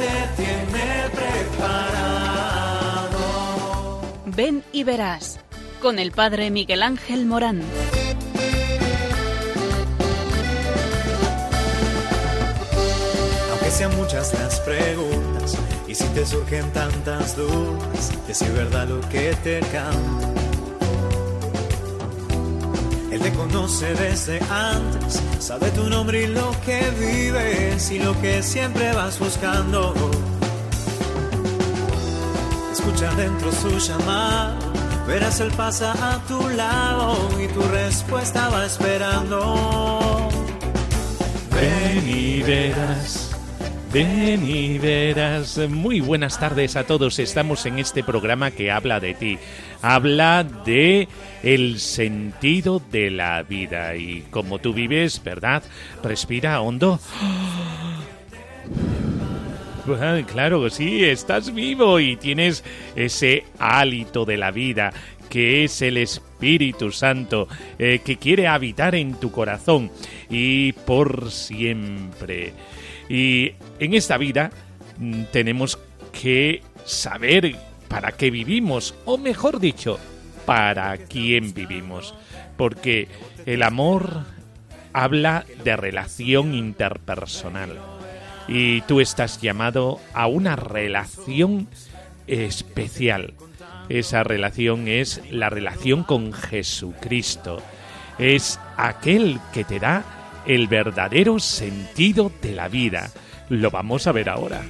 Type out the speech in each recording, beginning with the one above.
Te tiene preparado. Ven y verás con el Padre Miguel Ángel Morán. Aunque sean muchas las preguntas y si te surgen tantas dudas, que si es verdad lo que te canta. Te conoce desde antes, sabe tu nombre y lo que vives y lo que siempre vas buscando. Escucha dentro su llamada, verás él pasa a tu lado y tu respuesta va esperando. Ven y verás. Ven y verás. Muy buenas tardes a todos. Estamos en este programa que habla de ti. Habla de el sentido de la vida y como tú vives, ¿verdad? Respira hondo. Ah, Claro, sí, estás vivo y tienes ese hálito de la vida que es el Espíritu Santo eh, que quiere habitar en tu corazón y por siempre. Y en esta vida mm, tenemos que saber para qué vivimos, o mejor dicho, para quién vivimos. Porque el amor habla de relación interpersonal. Y tú estás llamado a una relación especial. Esa relación es la relación con Jesucristo. Es aquel que te da el verdadero sentido de la vida. Lo vamos a ver ahora.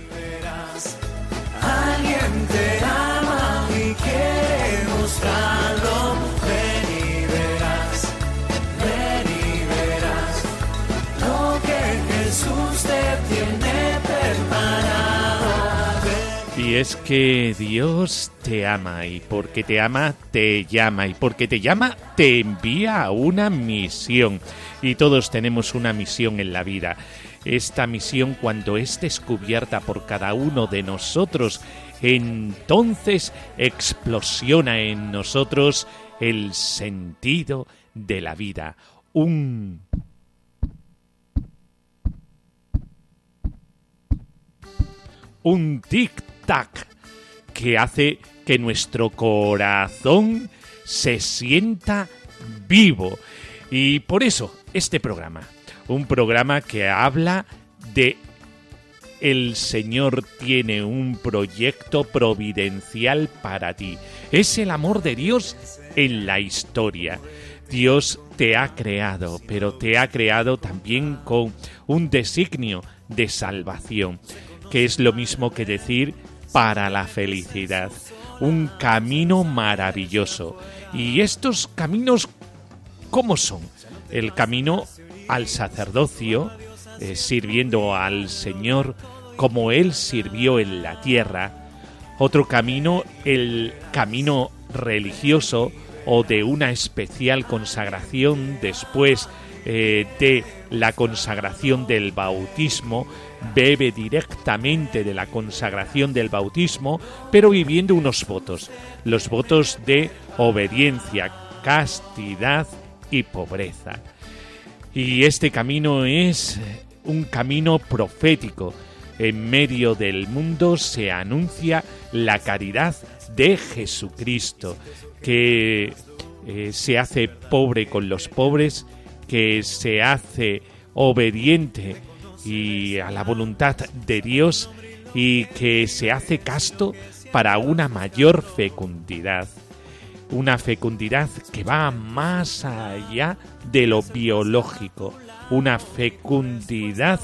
Y Y es que Dios te ama y porque te ama te llama y porque te llama te envía a una misión. Y todos tenemos una misión en la vida. Esta misión cuando es descubierta por cada uno de nosotros, entonces explosiona en nosotros el sentido de la vida. Un un tic-tac que hace que nuestro corazón se sienta vivo. Y por eso este programa, un programa que habla de el Señor tiene un proyecto providencial para ti. Es el amor de Dios en la historia. Dios te ha creado, pero te ha creado también con un designio de salvación, que es lo mismo que decir para la felicidad. Un camino maravilloso. Y estos caminos, ¿cómo son? El camino al sacerdocio, eh, sirviendo al Señor como Él sirvió en la tierra. Otro camino, el camino religioso o de una especial consagración después eh, de la consagración del bautismo, bebe directamente de la consagración del bautismo, pero viviendo unos votos, los votos de obediencia, castidad y pobreza. Y este camino es un camino profético. En medio del mundo se anuncia la caridad de Jesucristo, que eh, se hace pobre con los pobres, que se hace obediente y a la voluntad de Dios y que se hace casto para una mayor fecundidad. Una fecundidad que va más allá de lo biológico, una fecundidad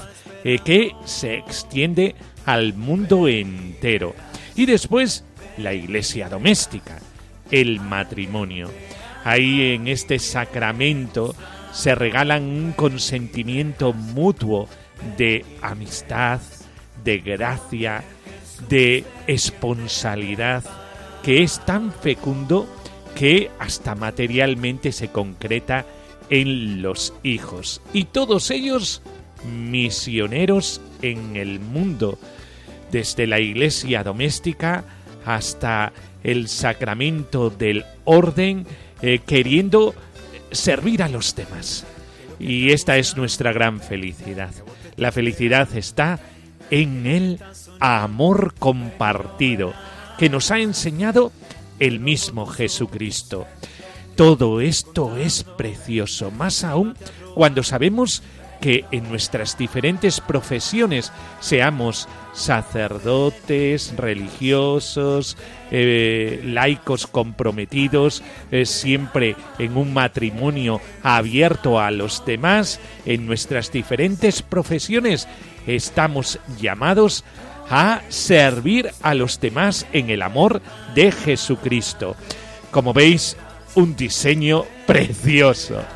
eh, que se extiende al mundo entero. Y después la iglesia doméstica, el matrimonio. Ahí en este sacramento se regalan un consentimiento mutuo de amistad, de gracia, de esponsalidad, que es tan fecundo que hasta materialmente se concreta en los hijos. Y todos ellos misioneros en el mundo, desde la iglesia doméstica hasta el sacramento del orden, eh, queriendo servir a los demás. Y esta es nuestra gran felicidad. La felicidad está en el amor compartido que nos ha enseñado el mismo Jesucristo. Todo esto es precioso, más aún cuando sabemos que en nuestras diferentes profesiones, seamos sacerdotes, religiosos, eh, laicos comprometidos, eh, siempre en un matrimonio abierto a los demás, en nuestras diferentes profesiones, estamos llamados a servir a los demás en el amor de Jesucristo. Como veis, un diseño precioso.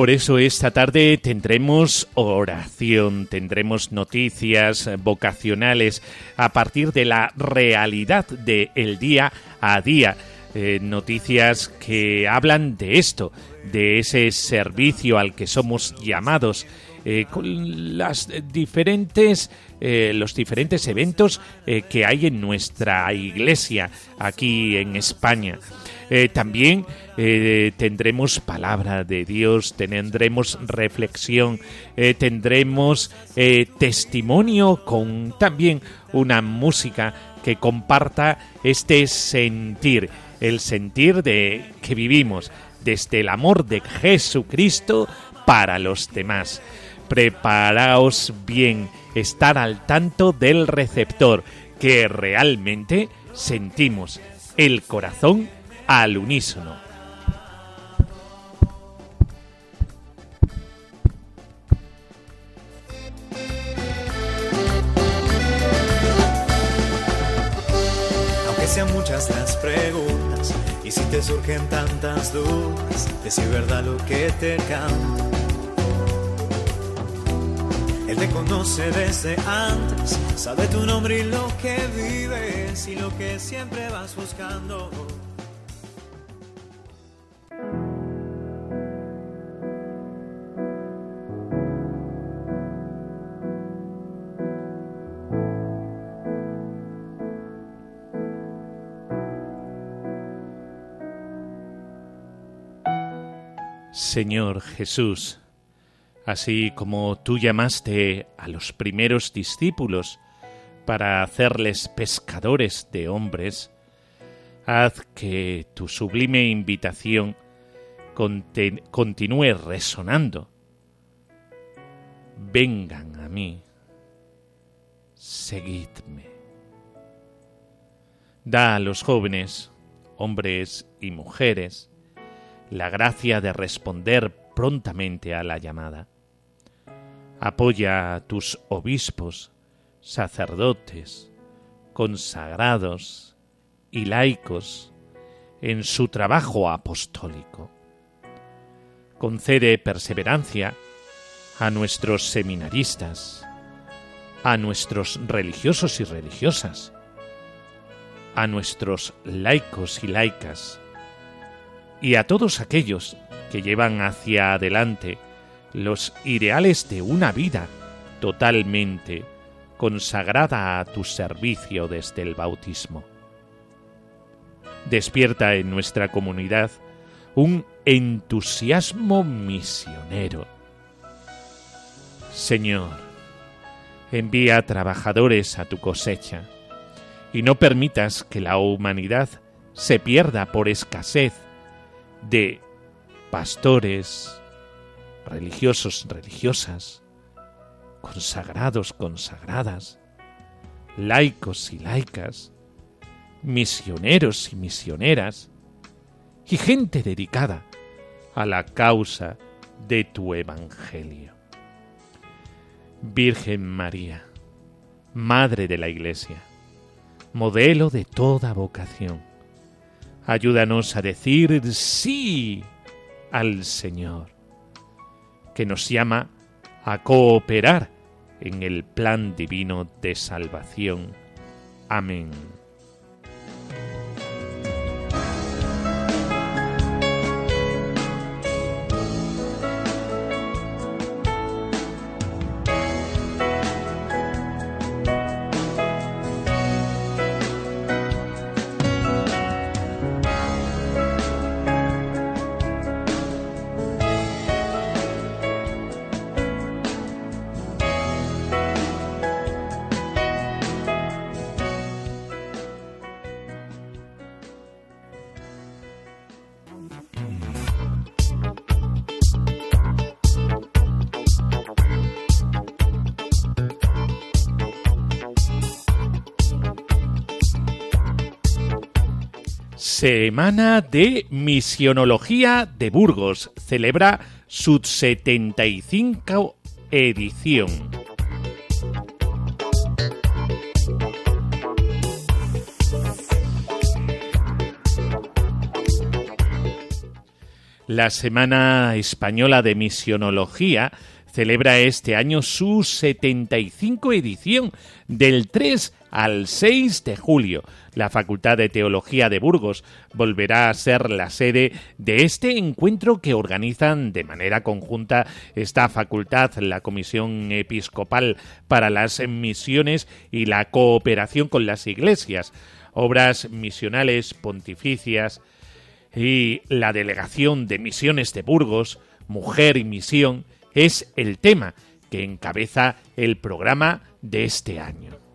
Por eso esta tarde tendremos oración, tendremos noticias vocacionales a partir de la realidad del día a día. Eh, noticias que hablan de esto, de ese servicio al que somos llamados, eh, con las diferentes eh, los diferentes eventos que hay en nuestra iglesia aquí en España. Eh, también eh, tendremos palabra de Dios, tendremos reflexión, eh, tendremos testimonio con también una música que comparta este sentir, el sentir de que vivimos desde el amor de Jesucristo para los demás. Preparaos bien, estar al tanto del receptor, que realmente sentimos el corazón al unísono. Aunque sean muchas las preguntas y si te surgen tantas dudas, decir verdad lo que te canta. Él te conoce desde antes, sabe tu nombre y lo que vives y lo que siempre vas buscando. Señor Jesús, así como tú llamaste a los primeros discípulos para hacerles pescadores de hombres, haz que tu sublime invitación continúe resonando. Vengan a mí, seguidme. Da a los jóvenes, hombres y mujeres, la gracia de responder prontamente a la llamada. Apoya a tus obispos, sacerdotes, consagrados y laicos en su trabajo apostólico. Concede perseverancia a nuestros seminaristas, a nuestros religiosos y religiosas, a nuestros laicos y laicas, y a todos aquellos que llevan hacia adelante los ideales de una vida totalmente consagrada a tu servicio desde el bautismo. Despierta en nuestra comunidad un entusiasmo misionero. Señor, envía trabajadores a tu cosecha y no permitas que la humanidad se pierda por escasez de pastores, religiosos, religiosas, consagrados, consagradas, laicos y laicas, misioneros y misioneras, y gente dedicada a la causa de tu Evangelio. Virgen María, Madre de la Iglesia, modelo de toda vocación, Ayúdanos a decir sí al Señor, que nos llama a cooperar en el plan divino de salvación. Amén. Semana de Misionología de Burgos. Celebra su 75 edición. La Semana Española de Misionología celebra este año su 75 edición del 3 al 6 de julio. La Facultad de Teología de Burgos volverá a ser la sede de este encuentro que organizan de manera conjunta esta facultad, la Comisión Episcopal para las Misiones y la Cooperación con las Iglesias, obras misionales pontificias y la Delegación de Misiones de Burgos, Mujer y Misión, es el tema que encabeza el programa de este año.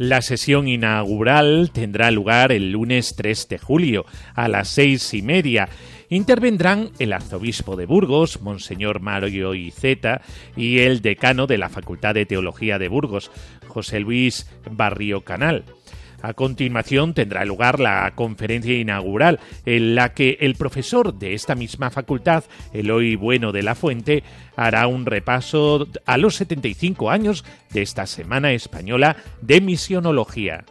La sesión inaugural tendrá lugar el lunes 3 de julio a las seis y media. Intervendrán el arzobispo de Burgos, Monseñor Mario Iceta, y el decano de la Facultad de Teología de Burgos, José Luis Barrio Canal. A continuación tendrá lugar la conferencia inaugural, en la que el profesor de esta misma facultad, Eloy Bueno de la Fuente, hará un repaso a los 75 años de esta Semana Española de Misionología.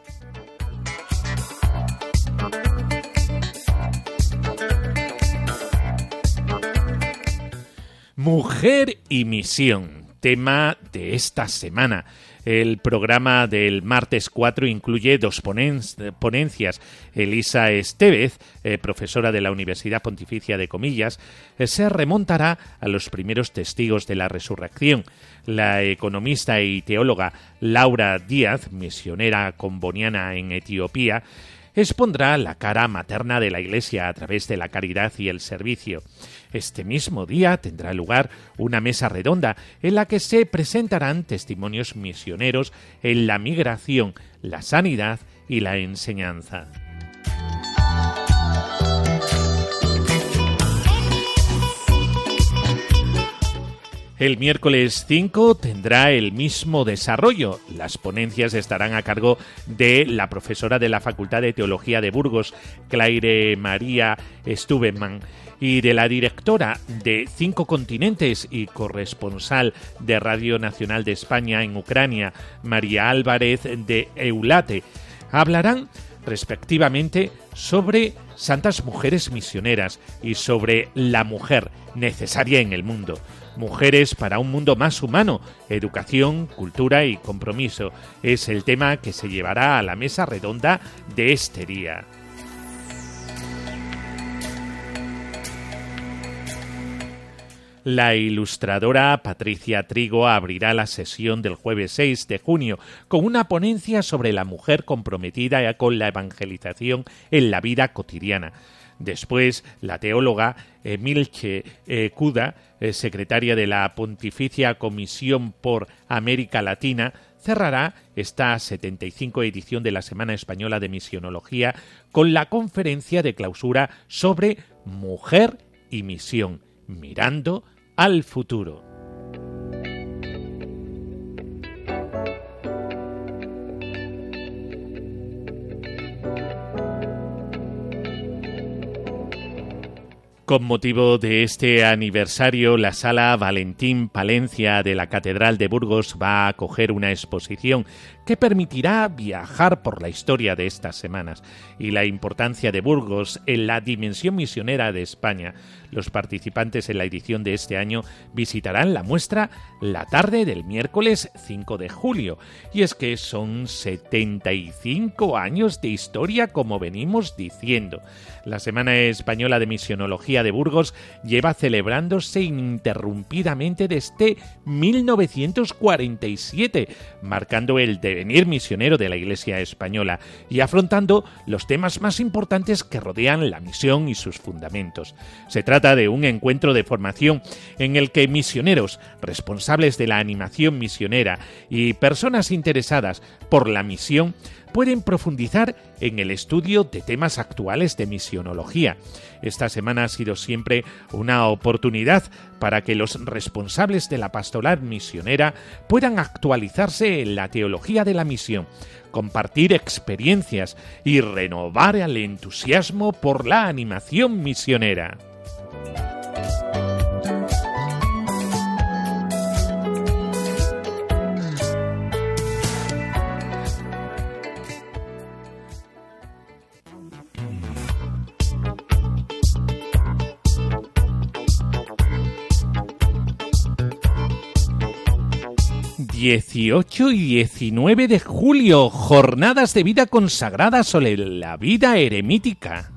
Mujer y misión, tema de esta semana. El programa del martes 4 incluye dos ponencias. Elisa Estevez, eh, profesora de la Universidad Pontificia de Comillas, eh, se remontará a los primeros testigos de la resurrección. La economista y teóloga Laura Díaz, misionera comboniana en Etiopía, expondrá la cara materna de la Iglesia a través de la caridad y el servicio. Este mismo día tendrá lugar una mesa redonda en la que se presentarán testimonios misioneros en la migración, la sanidad y la enseñanza. El miércoles 5 tendrá el mismo desarrollo. Las ponencias estarán a cargo de la profesora de la Facultad de Teología de Burgos, Claire María Stubenman, y de la directora de Cinco Continentes y corresponsal de Radio Nacional de España en Ucrania, María Álvarez de Eulate. Hablarán respectivamente sobre santas mujeres misioneras y sobre la mujer necesaria en el mundo. Mujeres para un mundo más humano, educación, cultura y compromiso es el tema que se llevará a la mesa redonda de este día. La ilustradora Patricia Trigo abrirá la sesión del jueves 6 de junio con una ponencia sobre la mujer comprometida con la evangelización en la vida cotidiana. Después, la teóloga Emilche Cuda, eh, secretaria de la Pontificia Comisión por América Latina, cerrará esta 75 edición de la Semana Española de Misionología con la conferencia de clausura sobre mujer y misión, mirando al futuro. Con motivo de este aniversario, la sala Valentín Palencia de la Catedral de Burgos va a acoger una exposición que permitirá viajar por la historia de estas semanas y la importancia de Burgos en la dimensión misionera de España. Los participantes en la edición de este año visitarán la muestra la tarde del miércoles 5 de julio. Y es que son 75 años de historia como venimos diciendo. La Semana Española de Misionología de Burgos lleva celebrándose ininterrumpidamente desde 1947, marcando el de venir misionero de la Iglesia española y afrontando los temas más importantes que rodean la misión y sus fundamentos. Se trata de un encuentro de formación en el que misioneros, responsables de la animación misionera y personas interesadas por la misión pueden profundizar en el estudio de temas actuales de misionología. Esta semana ha sido siempre una oportunidad para que los responsables de la pastoral misionera puedan actualizarse en la teología de la misión, compartir experiencias y renovar el entusiasmo por la animación misionera. 18 y 19 de julio, jornadas de vida consagrada sobre la vida eremítica.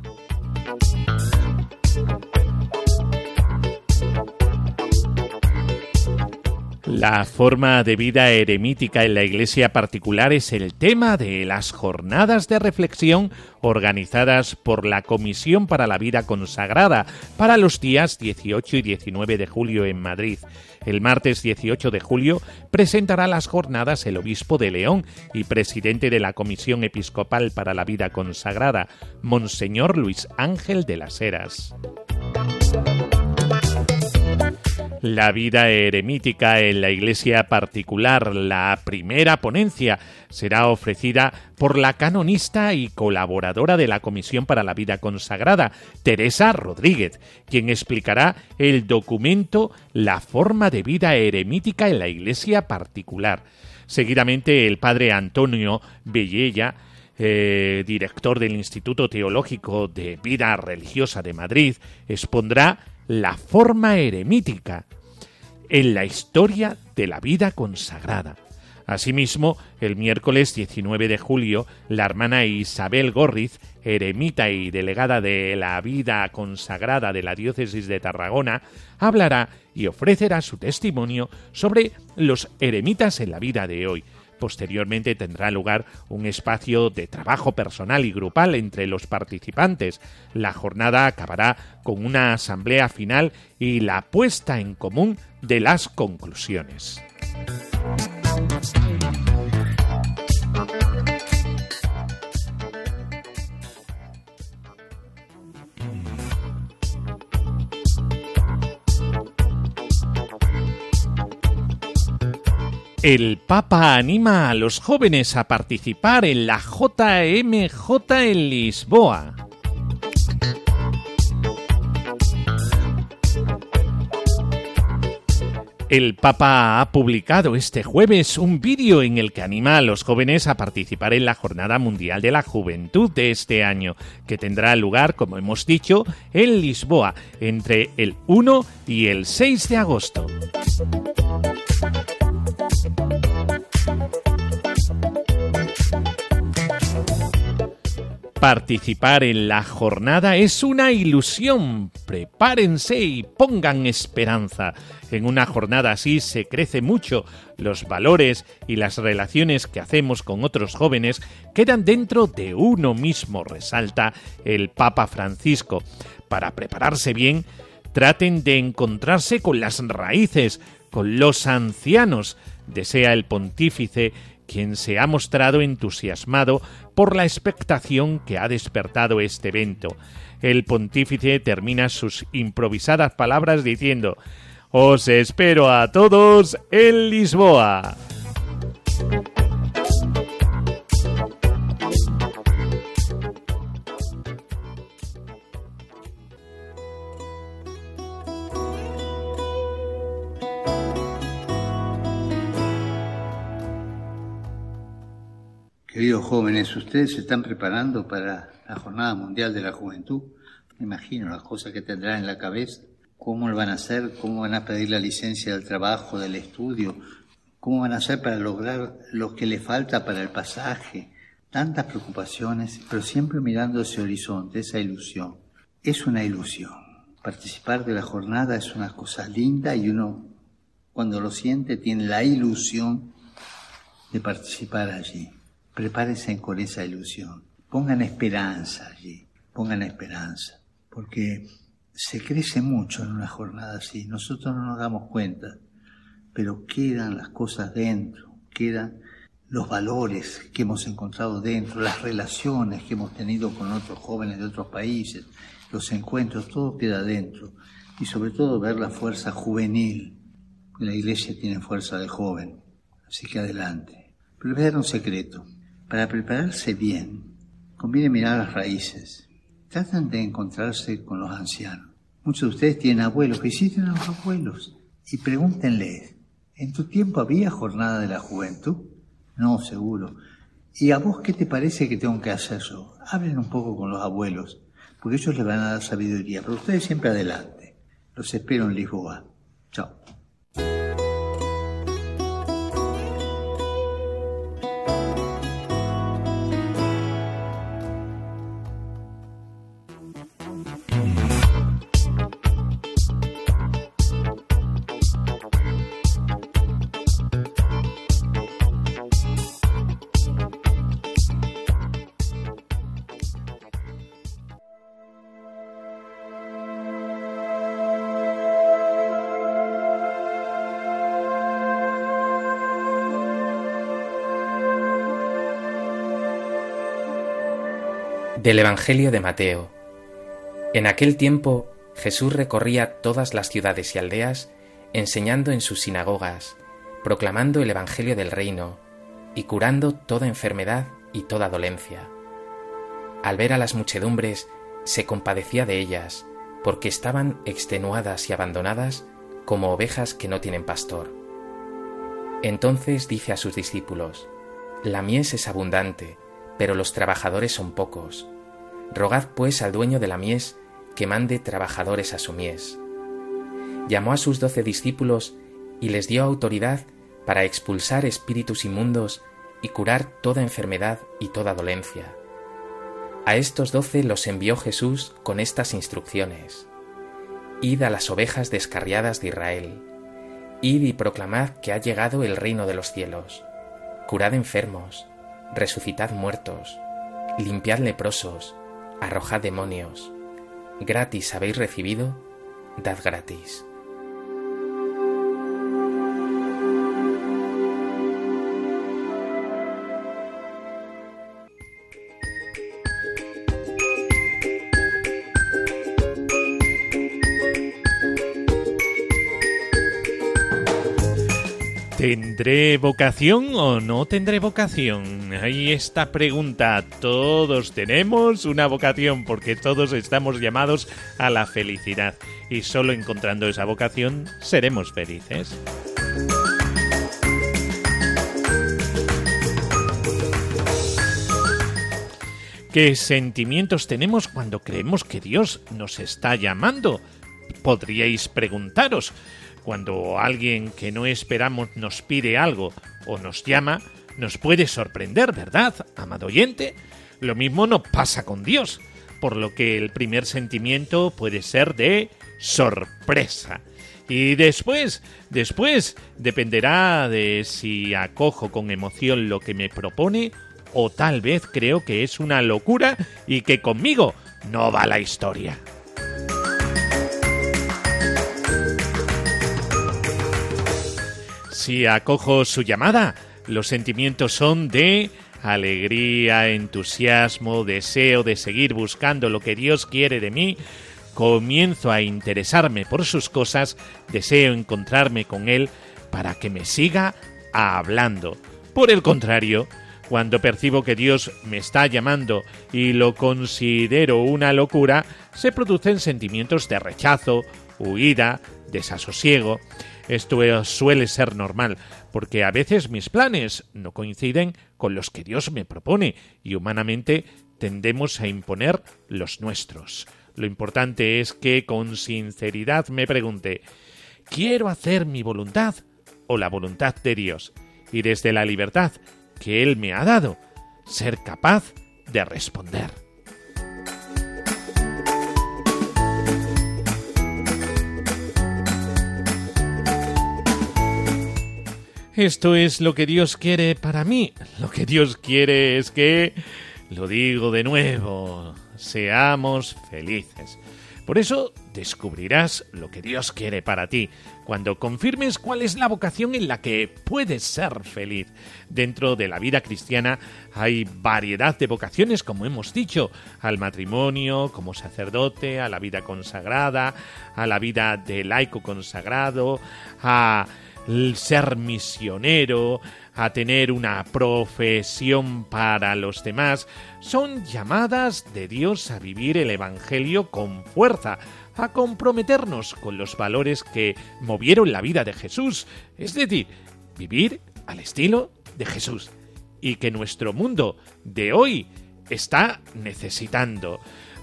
La forma de vida eremítica en la iglesia particular es el tema de las jornadas de reflexión organizadas por la Comisión para la Vida Consagrada para los días 18 y 19 de julio en Madrid. El martes 18 de julio presentará las jornadas el obispo de León y presidente de la Comisión Episcopal para la Vida Consagrada, Monseñor Luis Ángel de las Heras. La vida eremítica en la iglesia particular, la primera ponencia, será ofrecida por la canonista y colaboradora de la Comisión para la Vida Consagrada, Teresa Rodríguez, quien explicará el documento La forma de vida eremítica en la iglesia particular. Seguidamente, el padre Antonio Bellella eh, director del Instituto Teológico de Vida Religiosa de Madrid, expondrá la forma eremítica en la historia de la vida consagrada. Asimismo, el miércoles 19 de julio, la hermana Isabel Gorriz, eremita y delegada de la vida consagrada de la diócesis de Tarragona, hablará y ofrecerá su testimonio sobre los eremitas en la vida de hoy, Posteriormente tendrá lugar un espacio de trabajo personal y grupal entre los participantes. La jornada acabará con una asamblea final y la puesta en común de las conclusiones. El Papa anima a los jóvenes a participar en la JMJ en Lisboa. El Papa ha publicado este jueves un vídeo en el que anima a los jóvenes a participar en la Jornada Mundial de la Juventud de este año, que tendrá lugar, como hemos dicho, en Lisboa entre el 1 y el 6 de agosto. Participar en la jornada es una ilusión. Prepárense y pongan esperanza. En una jornada así se crece mucho. Los valores y las relaciones que hacemos con otros jóvenes quedan dentro de uno mismo, resalta el Papa Francisco. Para prepararse bien, traten de encontrarse con las raíces, con los ancianos, desea el pontífice quien se ha mostrado entusiasmado por la expectación que ha despertado este evento. El pontífice termina sus improvisadas palabras diciendo Os espero a todos en Lisboa. Queridos jóvenes, ustedes se están preparando para la Jornada Mundial de la Juventud. Me imagino las cosas que tendrán en la cabeza, cómo lo van a hacer, cómo van a pedir la licencia del trabajo, del estudio, cómo van a hacer para lograr lo que le falta para el pasaje. Tantas preocupaciones, pero siempre mirando ese horizonte, esa ilusión. Es una ilusión. Participar de la jornada es una cosa linda y uno, cuando lo siente, tiene la ilusión de participar allí. Prepárense con esa ilusión. Pongan esperanza allí, pongan esperanza, porque se crece mucho en una jornada así. Nosotros no nos damos cuenta, pero quedan las cosas dentro, quedan los valores que hemos encontrado dentro, las relaciones que hemos tenido con otros jóvenes de otros países, los encuentros, todo queda dentro. Y sobre todo ver la fuerza juvenil. La iglesia tiene fuerza de joven, así que adelante. Pero voy a dar un secreto. Para prepararse bien, conviene mirar las raíces. Tratan de encontrarse con los ancianos. Muchos de ustedes tienen abuelos, visiten a los abuelos y pregúntenles, ¿en tu tiempo había jornada de la juventud? No, seguro. ¿Y a vos qué te parece que tengo que hacer yo? Hablen un poco con los abuelos, porque ellos les van a dar sabiduría, pero ustedes siempre adelante. Los espero en Lisboa. Del Evangelio de Mateo. En aquel tiempo Jesús recorría todas las ciudades y aldeas, enseñando en sus sinagogas, proclamando el Evangelio del reino y curando toda enfermedad y toda dolencia. Al ver a las muchedumbres, se compadecía de ellas, porque estaban extenuadas y abandonadas como ovejas que no tienen pastor. Entonces dice a sus discípulos, La mies es abundante, pero los trabajadores son pocos. Rogad pues al dueño de la mies que mande trabajadores a su mies. Llamó a sus doce discípulos y les dio autoridad para expulsar espíritus inmundos y curar toda enfermedad y toda dolencia. A estos doce los envió Jesús con estas instrucciones. Id a las ovejas descarriadas de Israel. Id y proclamad que ha llegado el reino de los cielos. Curad enfermos, resucitad muertos, limpiad leprosos, arrojad demonios. Gratis habéis recibido, dad gratis. ¿Tendré vocación o no tendré vocación? Ahí esta pregunta. Todos tenemos una vocación porque todos estamos llamados a la felicidad y solo encontrando esa vocación seremos felices. ¿Qué sentimientos tenemos cuando creemos que Dios nos está llamando? Podríais preguntaros. Cuando alguien que no esperamos nos pide algo o nos llama, nos puede sorprender, ¿verdad, amado oyente? Lo mismo no pasa con Dios, por lo que el primer sentimiento puede ser de sorpresa. Y después, después, dependerá de si acojo con emoción lo que me propone o tal vez creo que es una locura y que conmigo no va la historia. Si acojo su llamada, los sentimientos son de alegría, entusiasmo, deseo de seguir buscando lo que Dios quiere de mí, comienzo a interesarme por sus cosas, deseo encontrarme con Él para que me siga hablando. Por el contrario, cuando percibo que Dios me está llamando y lo considero una locura, se producen sentimientos de rechazo, huida, desasosiego, esto suele ser normal, porque a veces mis planes no coinciden con los que Dios me propone y humanamente tendemos a imponer los nuestros. Lo importante es que con sinceridad me pregunte, ¿quiero hacer mi voluntad o la voluntad de Dios? Y desde la libertad que Él me ha dado, ser capaz de responder. Esto es lo que Dios quiere para mí. Lo que Dios quiere es que, lo digo de nuevo, seamos felices. Por eso descubrirás lo que Dios quiere para ti, cuando confirmes cuál es la vocación en la que puedes ser feliz. Dentro de la vida cristiana hay variedad de vocaciones, como hemos dicho, al matrimonio, como sacerdote, a la vida consagrada, a la vida de laico consagrado, a ser misionero, a tener una profesión para los demás, son llamadas de Dios a vivir el Evangelio con fuerza, a comprometernos con los valores que movieron la vida de Jesús, es decir, vivir al estilo de Jesús, y que nuestro mundo de hoy está necesitando.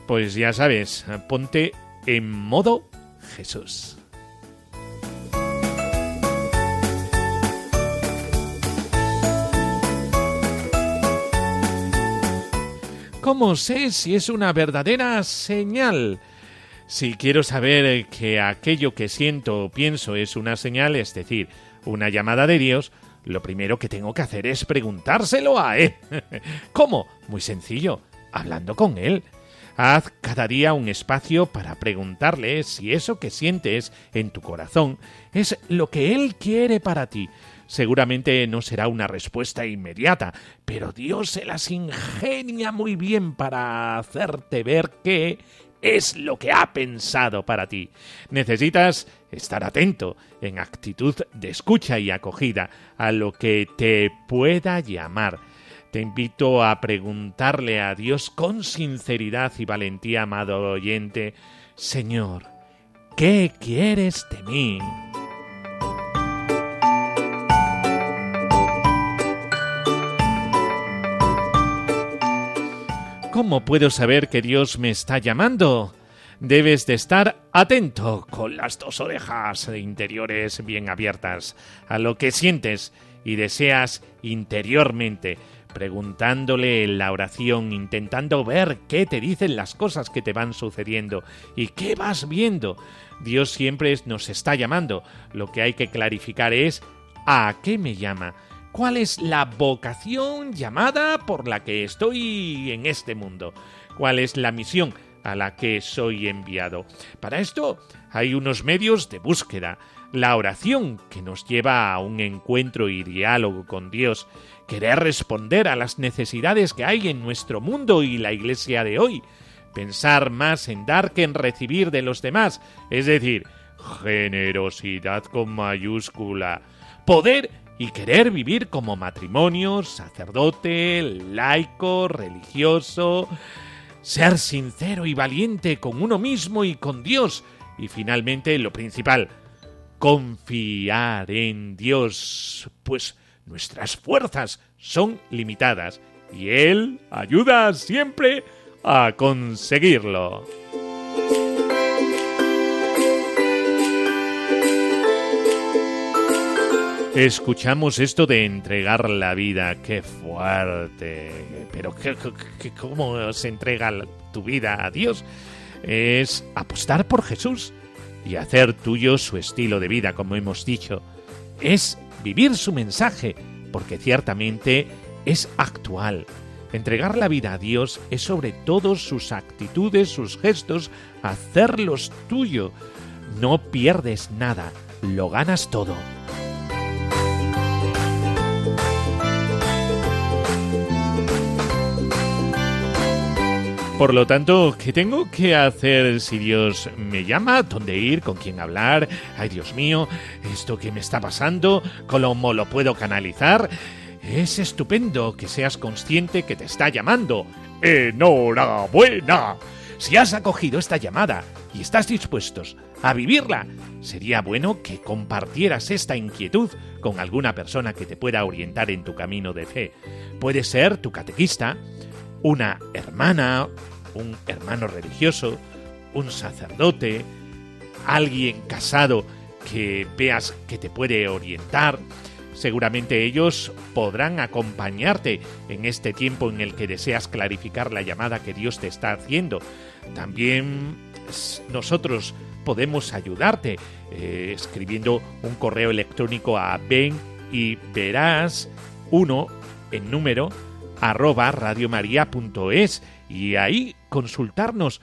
Pues ya sabes, ponte en modo Jesús. ¿Cómo sé si es una verdadera señal? Si quiero saber que aquello que siento o pienso es una señal, es decir, una llamada de Dios, lo primero que tengo que hacer es preguntárselo a Él. ¿Cómo? Muy sencillo, hablando con Él. Haz cada día un espacio para preguntarle si eso que sientes en tu corazón es lo que Él quiere para ti. Seguramente no será una respuesta inmediata, pero Dios se las ingenia muy bien para hacerte ver que es lo que ha pensado para ti. Necesitas estar atento, en actitud de escucha y acogida, a lo que te pueda llamar. Te invito a preguntarle a Dios con sinceridad y valentía, amado oyente, Señor, ¿qué quieres de mí? ¿Cómo puedo saber que Dios me está llamando? Debes de estar atento, con las dos orejas interiores bien abiertas, a lo que sientes y deseas interiormente, preguntándole en la oración, intentando ver qué te dicen las cosas que te van sucediendo y qué vas viendo. Dios siempre nos está llamando. Lo que hay que clarificar es ¿a qué me llama? Cuál es la vocación llamada por la que estoy en este mundo, cuál es la misión a la que soy enviado. Para esto hay unos medios de búsqueda, la oración que nos lleva a un encuentro y diálogo con Dios, querer responder a las necesidades que hay en nuestro mundo y la iglesia de hoy, pensar más en dar que en recibir de los demás, es decir, generosidad con mayúscula, poder y querer vivir como matrimonio, sacerdote, laico, religioso, ser sincero y valiente con uno mismo y con Dios, y finalmente lo principal, confiar en Dios, pues nuestras fuerzas son limitadas y Él ayuda siempre a conseguirlo. Escuchamos esto de entregar la vida, qué fuerte. Pero ¿cómo se entrega tu vida a Dios? Es apostar por Jesús y hacer tuyo su estilo de vida, como hemos dicho. Es vivir su mensaje, porque ciertamente es actual. Entregar la vida a Dios es sobre todo sus actitudes, sus gestos, hacerlos tuyo. No pierdes nada, lo ganas todo. Por lo tanto, ¿qué tengo que hacer si Dios me llama? ¿Dónde ir? ¿Con quién hablar? Ay, Dios mío, ¿esto que me está pasando? ¿Cómo lo puedo canalizar? Es estupendo que seas consciente que te está llamando. ¡Enhorabuena! Si has acogido esta llamada y estás dispuestos a vivirla, sería bueno que compartieras esta inquietud con alguna persona que te pueda orientar en tu camino de fe. Puede ser tu catequista, una hermana, un hermano religioso, un sacerdote, alguien casado que veas que te puede orientar. Seguramente ellos podrán acompañarte en este tiempo en el que deseas clarificar la llamada que Dios te está haciendo. También nosotros podemos ayudarte eh, escribiendo un correo electrónico a ven y verás uno en número arroba radiomaria.es y ahí consultarnos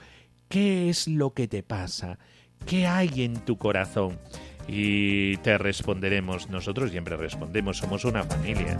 ¿qué es lo que te pasa? ¿Qué hay en tu corazón? Y te responderemos, nosotros siempre respondemos, somos una familia.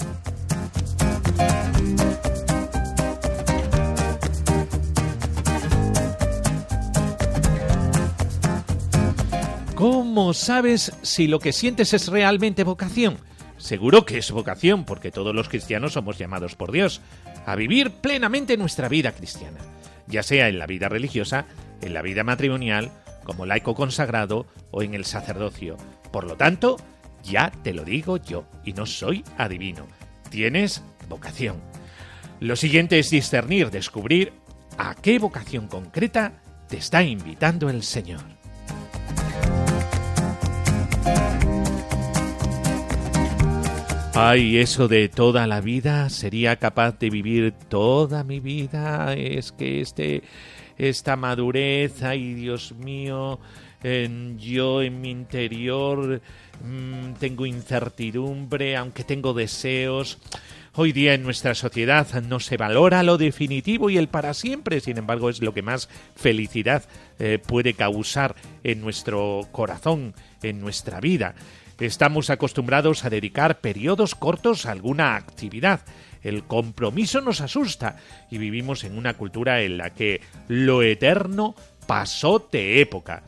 ¿Cómo sabes si lo que sientes es realmente vocación? Seguro que es vocación, porque todos los cristianos somos llamados por Dios a vivir plenamente nuestra vida cristiana, ya sea en la vida religiosa, en la vida matrimonial, como laico consagrado o en el sacerdocio. Por lo tanto, ya te lo digo yo, y no soy adivino. Tienes vocación. Lo siguiente es discernir, descubrir a qué vocación concreta te está invitando el Señor. Ay, eso de toda la vida, sería capaz de vivir toda mi vida. Es que este, esta madurez, ay Dios mío, en, yo en mi interior mm, tengo incertidumbre, aunque tengo deseos. Hoy día en nuestra sociedad no se valora lo definitivo y el para siempre, sin embargo es lo que más felicidad eh, puede causar en nuestro corazón, en nuestra vida. Estamos acostumbrados a dedicar periodos cortos a alguna actividad. El compromiso nos asusta y vivimos en una cultura en la que lo eterno pasó de época.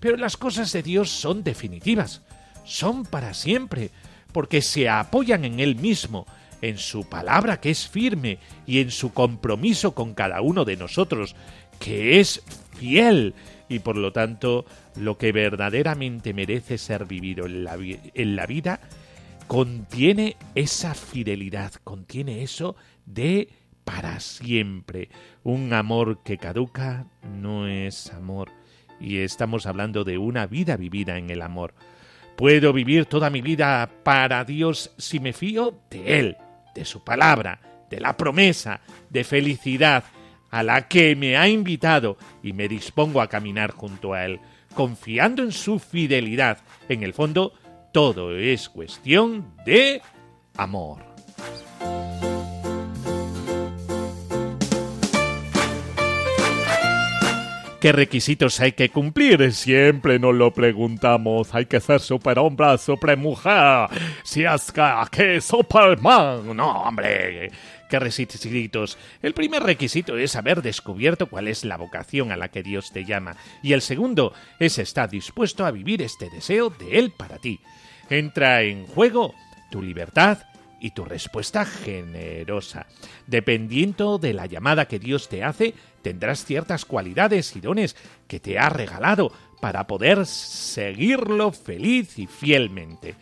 Pero las cosas de Dios son definitivas, son para siempre, porque se apoyan en Él mismo, en su palabra que es firme y en su compromiso con cada uno de nosotros, que es fiel y por lo tanto lo que verdaderamente merece ser vivido en la, en la vida contiene esa fidelidad, contiene eso de para siempre. Un amor que caduca no es amor. Y estamos hablando de una vida vivida en el amor. Puedo vivir toda mi vida para Dios si me fío de Él, de su palabra, de la promesa, de felicidad, a la que me ha invitado y me dispongo a caminar junto a Él, confiando en su fidelidad. En el fondo, todo es cuestión de amor. ¿Qué requisitos hay que cumplir? Siempre nos lo preguntamos. Hay que ser superhombre, supermujer. Si es que, Superman. No, hombre requisitos? El primer requisito es haber descubierto cuál es la vocación a la que Dios te llama, y el segundo es estar dispuesto a vivir este deseo de Él para ti. Entra en juego tu libertad y tu respuesta generosa. Dependiendo de la llamada que Dios te hace, tendrás ciertas cualidades y dones que te ha regalado para poder seguirlo feliz y fielmente.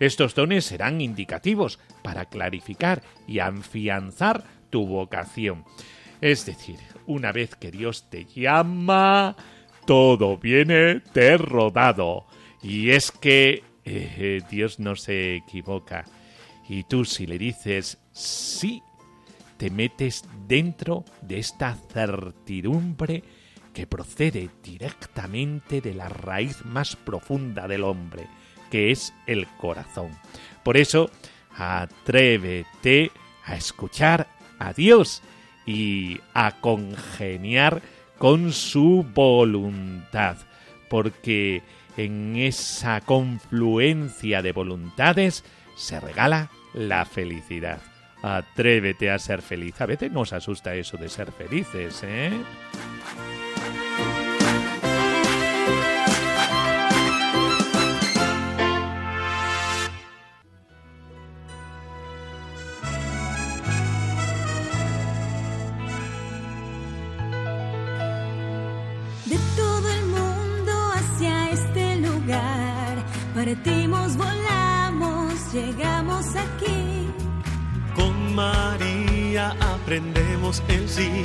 Estos dones serán indicativos para clarificar y afianzar tu vocación. Es decir, una vez que Dios te llama, todo viene de rodado. Y es que eh, Dios no se equivoca. Y tú si le dices sí, te metes dentro de esta certidumbre que procede directamente de la raíz más profunda del hombre que es el corazón. Por eso, atrévete a escuchar a Dios y a congeniar con su voluntad, porque en esa confluencia de voluntades se regala la felicidad. Atrévete a ser feliz. A veces nos asusta eso de ser felices, ¿eh? Partimos, volamos, llegamos aquí. Con María aprendemos el sí,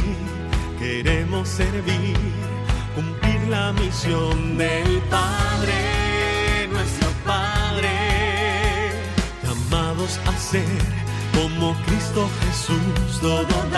queremos servir, cumplir la misión del Padre, nuestro Padre, llamados a ser como Cristo Jesús, todo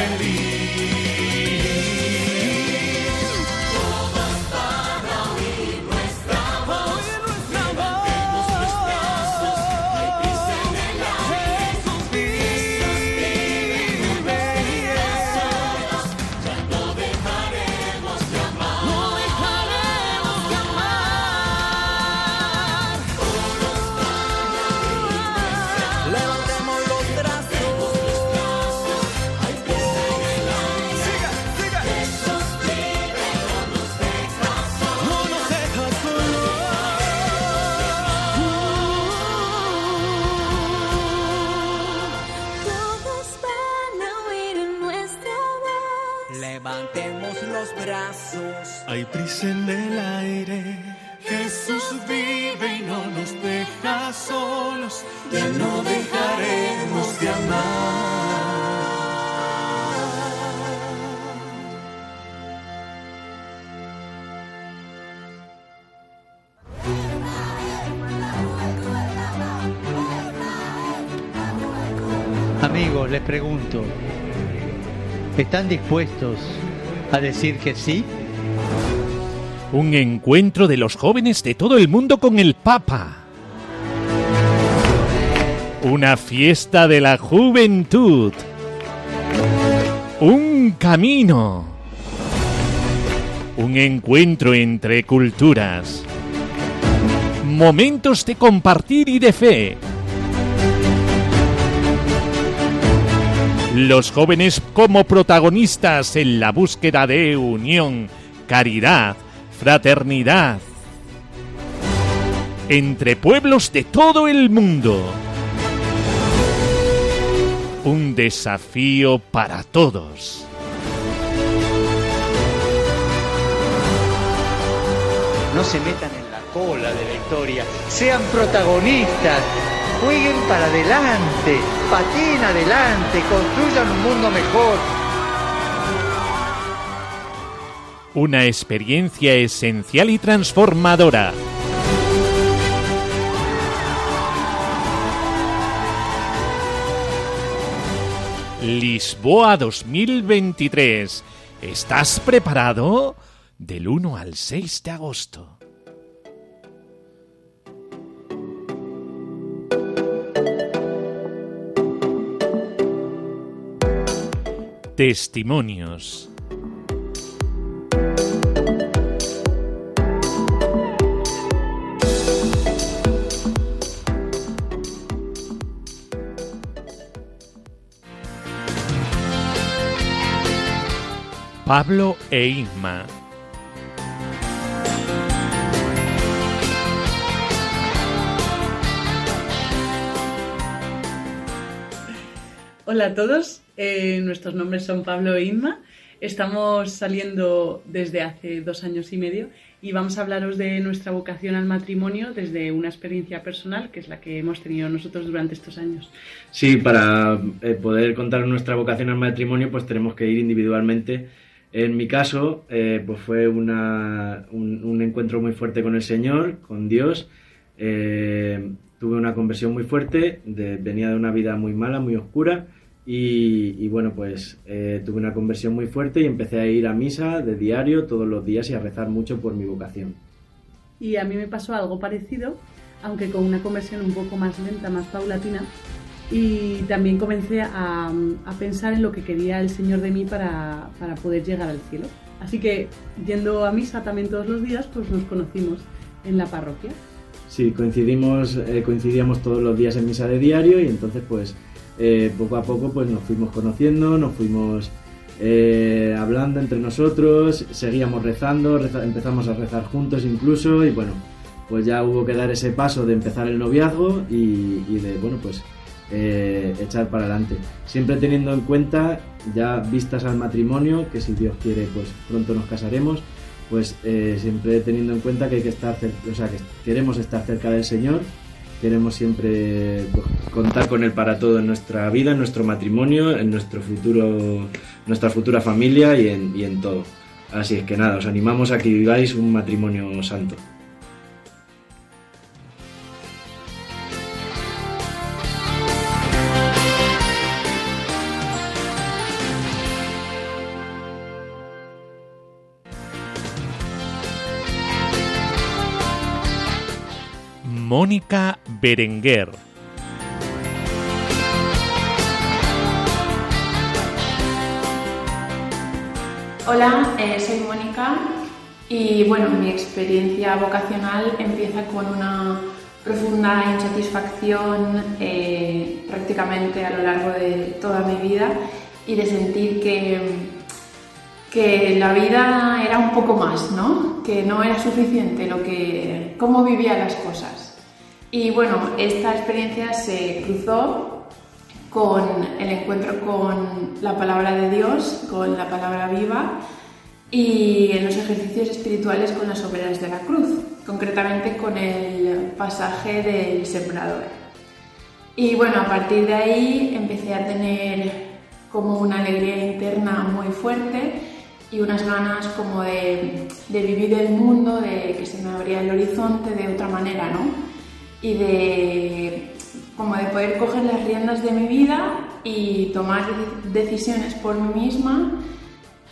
feliz. pregunto, ¿están dispuestos a decir que sí? Un encuentro de los jóvenes de todo el mundo con el Papa. Una fiesta de la juventud. Un camino. Un encuentro entre culturas. Momentos de compartir y de fe los jóvenes como protagonistas en la búsqueda de unión, caridad, fraternidad entre pueblos de todo el mundo. Un desafío para todos. No se metan en la cola de la historia, sean protagonistas, jueguen para adelante, pateen adelante, construyan un mundo mejor. Una experiencia esencial y transformadora. Lisboa 2023. ¿Estás preparado? Del 1 al 6 de agosto. Testimonios. Pablo e Isma Hola a todos, eh, nuestros nombres son Pablo e Inma. Estamos saliendo desde hace dos años y medio y vamos a hablaros de nuestra vocación al matrimonio desde una experiencia personal, que es la que hemos tenido nosotros durante estos años. Sí, para eh, poder contar nuestra vocación al matrimonio, pues tenemos que ir individualmente. En mi caso, eh, pues fue un, encuentro muy fuerte con el Señor, con Dios. Tuve una conversión muy fuerte, venía de una vida muy mala, muy oscura. Y, y bueno, pues eh, tuve una conversión muy fuerte y empecé a ir a misa de diario todos los días y a rezar mucho por mi vocación. Y a mí me pasó algo parecido, aunque con una conversión un poco más lenta, más paulatina. Y también comencé a, a pensar en lo que quería el Señor de mí para, para poder llegar al cielo. Así que yendo a misa también todos los días, pues nos conocimos en la parroquia. Sí, coincidimos, eh, coincidíamos todos los días en misa de diario y entonces pues eh, poco a poco pues nos fuimos conociendo, nos fuimos eh, hablando entre nosotros, seguíamos rezando, reza- empezamos a rezar juntos incluso y bueno, pues ya hubo que dar ese paso de empezar el noviazgo y, de bueno pues eh, echar para adelante. Siempre teniendo en cuenta, ya vistas al matrimonio, que si Dios quiere pues pronto nos casaremos, pues siempre teniendo en cuenta que hay que estar, o sea, que queremos estar cerca del Señor, queremos siempre pues, contar con Él para todo en nuestra vida, en nuestro matrimonio, en nuestro futuro, nuestra futura familia y en, y en todo. Así es que nada, os animamos a que viváis un matrimonio santo. Mónica Berenguer. Hola, eh, soy Mónica y bueno, mi experiencia vocacional empieza con una profunda insatisfacción eh, prácticamente a lo largo de toda mi vida y de sentir que, que la vida era un poco más, ¿no? Que no era suficiente lo que, cómo vivía las cosas. Y bueno, esta experiencia se cruzó con el encuentro con la palabra de Dios, con la palabra viva y en los ejercicios espirituales con las obreras de la cruz, concretamente con el pasaje del sembrador. Y bueno, a partir de ahí empecé a tener como una alegría interna muy fuerte y unas ganas como de, de vivir el mundo, de que se me abría el horizonte de otra manera, ¿no? Y de como de poder coger las riendas de mi vida y tomar decisiones por mí misma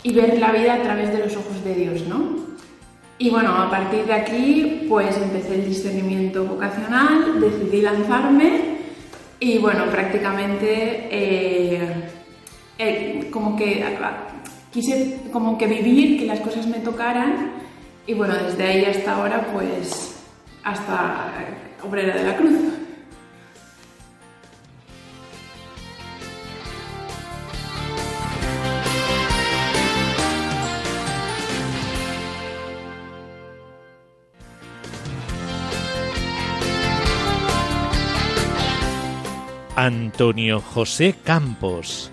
y ver la vida a través de los ojos de Dios, ¿no? Y bueno, a partir de aquí pues empecé el discernimiento vocacional, decidí lanzarme y bueno, prácticamente eh, eh, como que quise como que vivir, que las cosas me tocaran y bueno, desde ahí hasta ahora pues hasta obrera de la cruz. Antonio José Campos.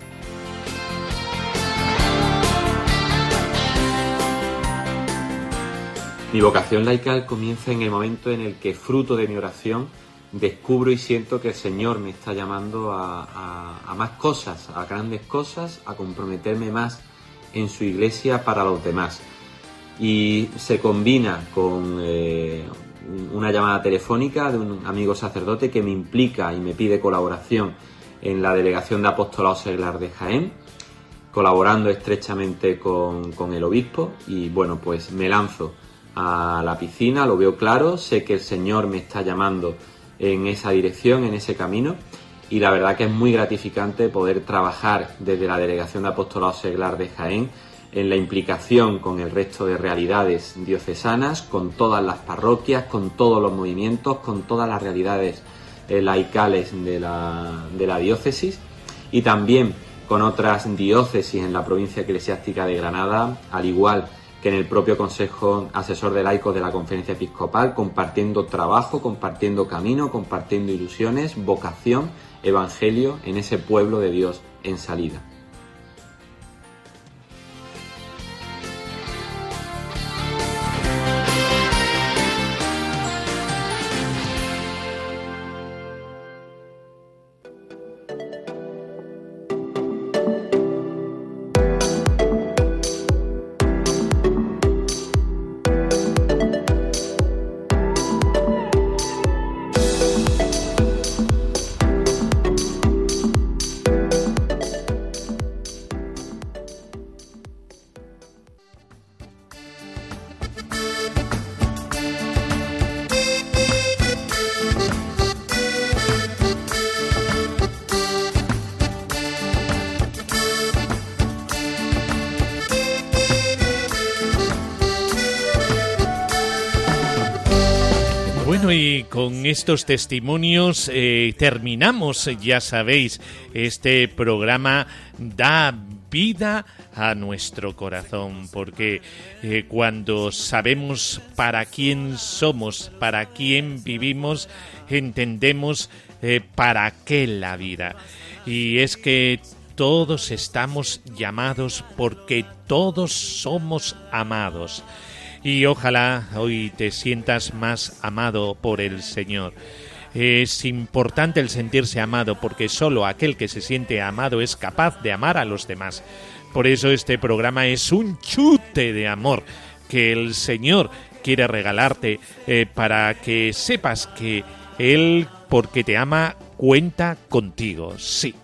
Mi vocación laical comienza en el momento en el que, fruto de mi oración, descubro y siento que el Señor me está llamando a, más cosas, a grandes cosas, a comprometerme más en su iglesia para los demás. Y se combina con eh, un- una llamada telefónica de un amigo sacerdote que me implica y me pide colaboración en la delegación de apostolado seglar de Jaén, colaborando estrechamente con el obispo y bueno, pues me lanzo a la piscina, lo veo claro, sé que el Señor me está llamando en esa dirección, en ese camino y la verdad que es muy gratificante poder trabajar desde la Delegación de Apostolado Seglar de Jaén en la implicación con el resto de realidades diocesanas, con todas las parroquias, con todos los movimientos, con todas las realidades eh, laicales de la, de la diócesis y también con otras diócesis en la provincia eclesiástica de Granada, al igual que en el propio Consejo Asesor de Laicos de la Conferencia Episcopal, compartiendo trabajo, compartiendo camino, compartiendo ilusiones, vocación, evangelio en ese pueblo de Dios en salida. Estos testimonios eh, terminamos, ya sabéis, este programa da vida a nuestro corazón, porque eh, cuando sabemos para quién somos, para quién vivimos, entendemos eh, para qué la vida. Y es que todos estamos llamados porque todos somos amados. Y ojalá hoy te sientas más amado por el Señor. Es importante el sentirse amado porque solo aquel que se siente amado es capaz de amar a los demás. Por eso este programa es un chute de amor que el Señor quiere regalarte eh, para que sepas que Él, porque te ama, cuenta contigo. Sí,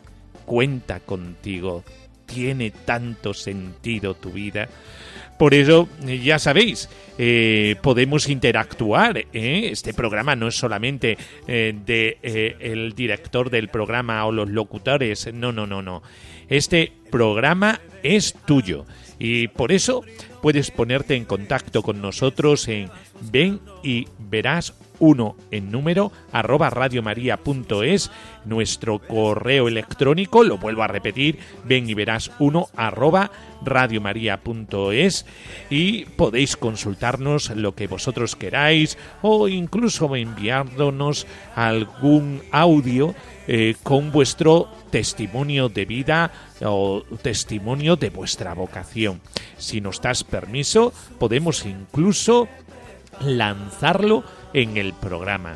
cuenta contigo. Tiene tanto sentido tu vida. Por eso, eh, ya sabéis, eh, podemos interactuar. ¿eh? Este programa no es solamente eh, de el director del programa o los locutores. No, no, no, no. Este programa es tuyo. Y por eso puedes ponerte en contacto con nosotros en ven y verás uno en número arroba radiomaria.es nuestro correo electrónico lo vuelvo a repetir ven y verás uno arroba radiomaria.es y podéis consultarnos lo que vosotros queráis o incluso enviándonos algún audio eh, con vuestro testimonio de vida o testimonio de vuestra vocación. Si nos das permiso, podemos incluso lanzarlo en el programa.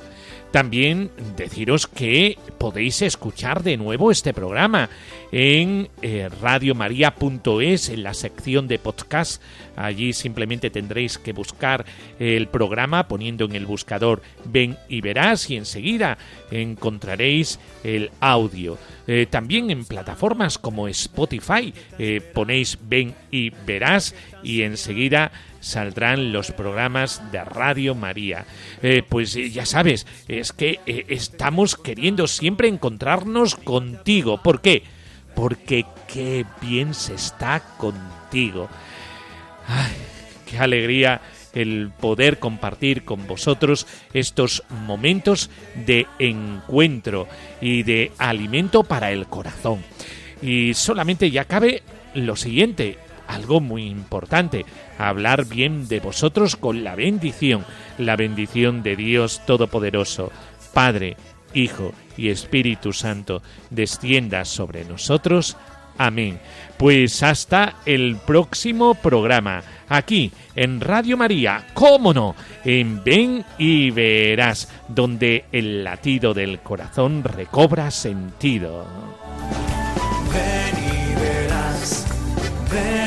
También deciros que podéis escuchar de nuevo este programa en eh, radiomaria.es, en la sección de podcast. Allí simplemente tendréis que buscar el programa poniendo en el buscador Ven y verás y enseguida encontraréis el audio. Eh, también en plataformas como Spotify eh, ponéis Ven y verás y enseguida saldrán los programas de Radio María. Eh, pues eh, ya sabes, es que eh, estamos queriendo siempre encontrarnos contigo. ¿Por qué? Porque qué bien se está contigo. Ay, qué alegría el poder compartir con vosotros estos momentos de encuentro y de alimento para el corazón. Y solamente ya cabe lo siguiente, algo muy importante, hablar bien de vosotros con la bendición, la bendición de Dios Todopoderoso, Padre, Hijo y Espíritu Santo, descienda sobre nosotros. Amén. Pues hasta el próximo programa, aquí en Radio María, cómo no, en Ven y Verás, donde el latido del corazón recobra sentido. Ven y verás, ven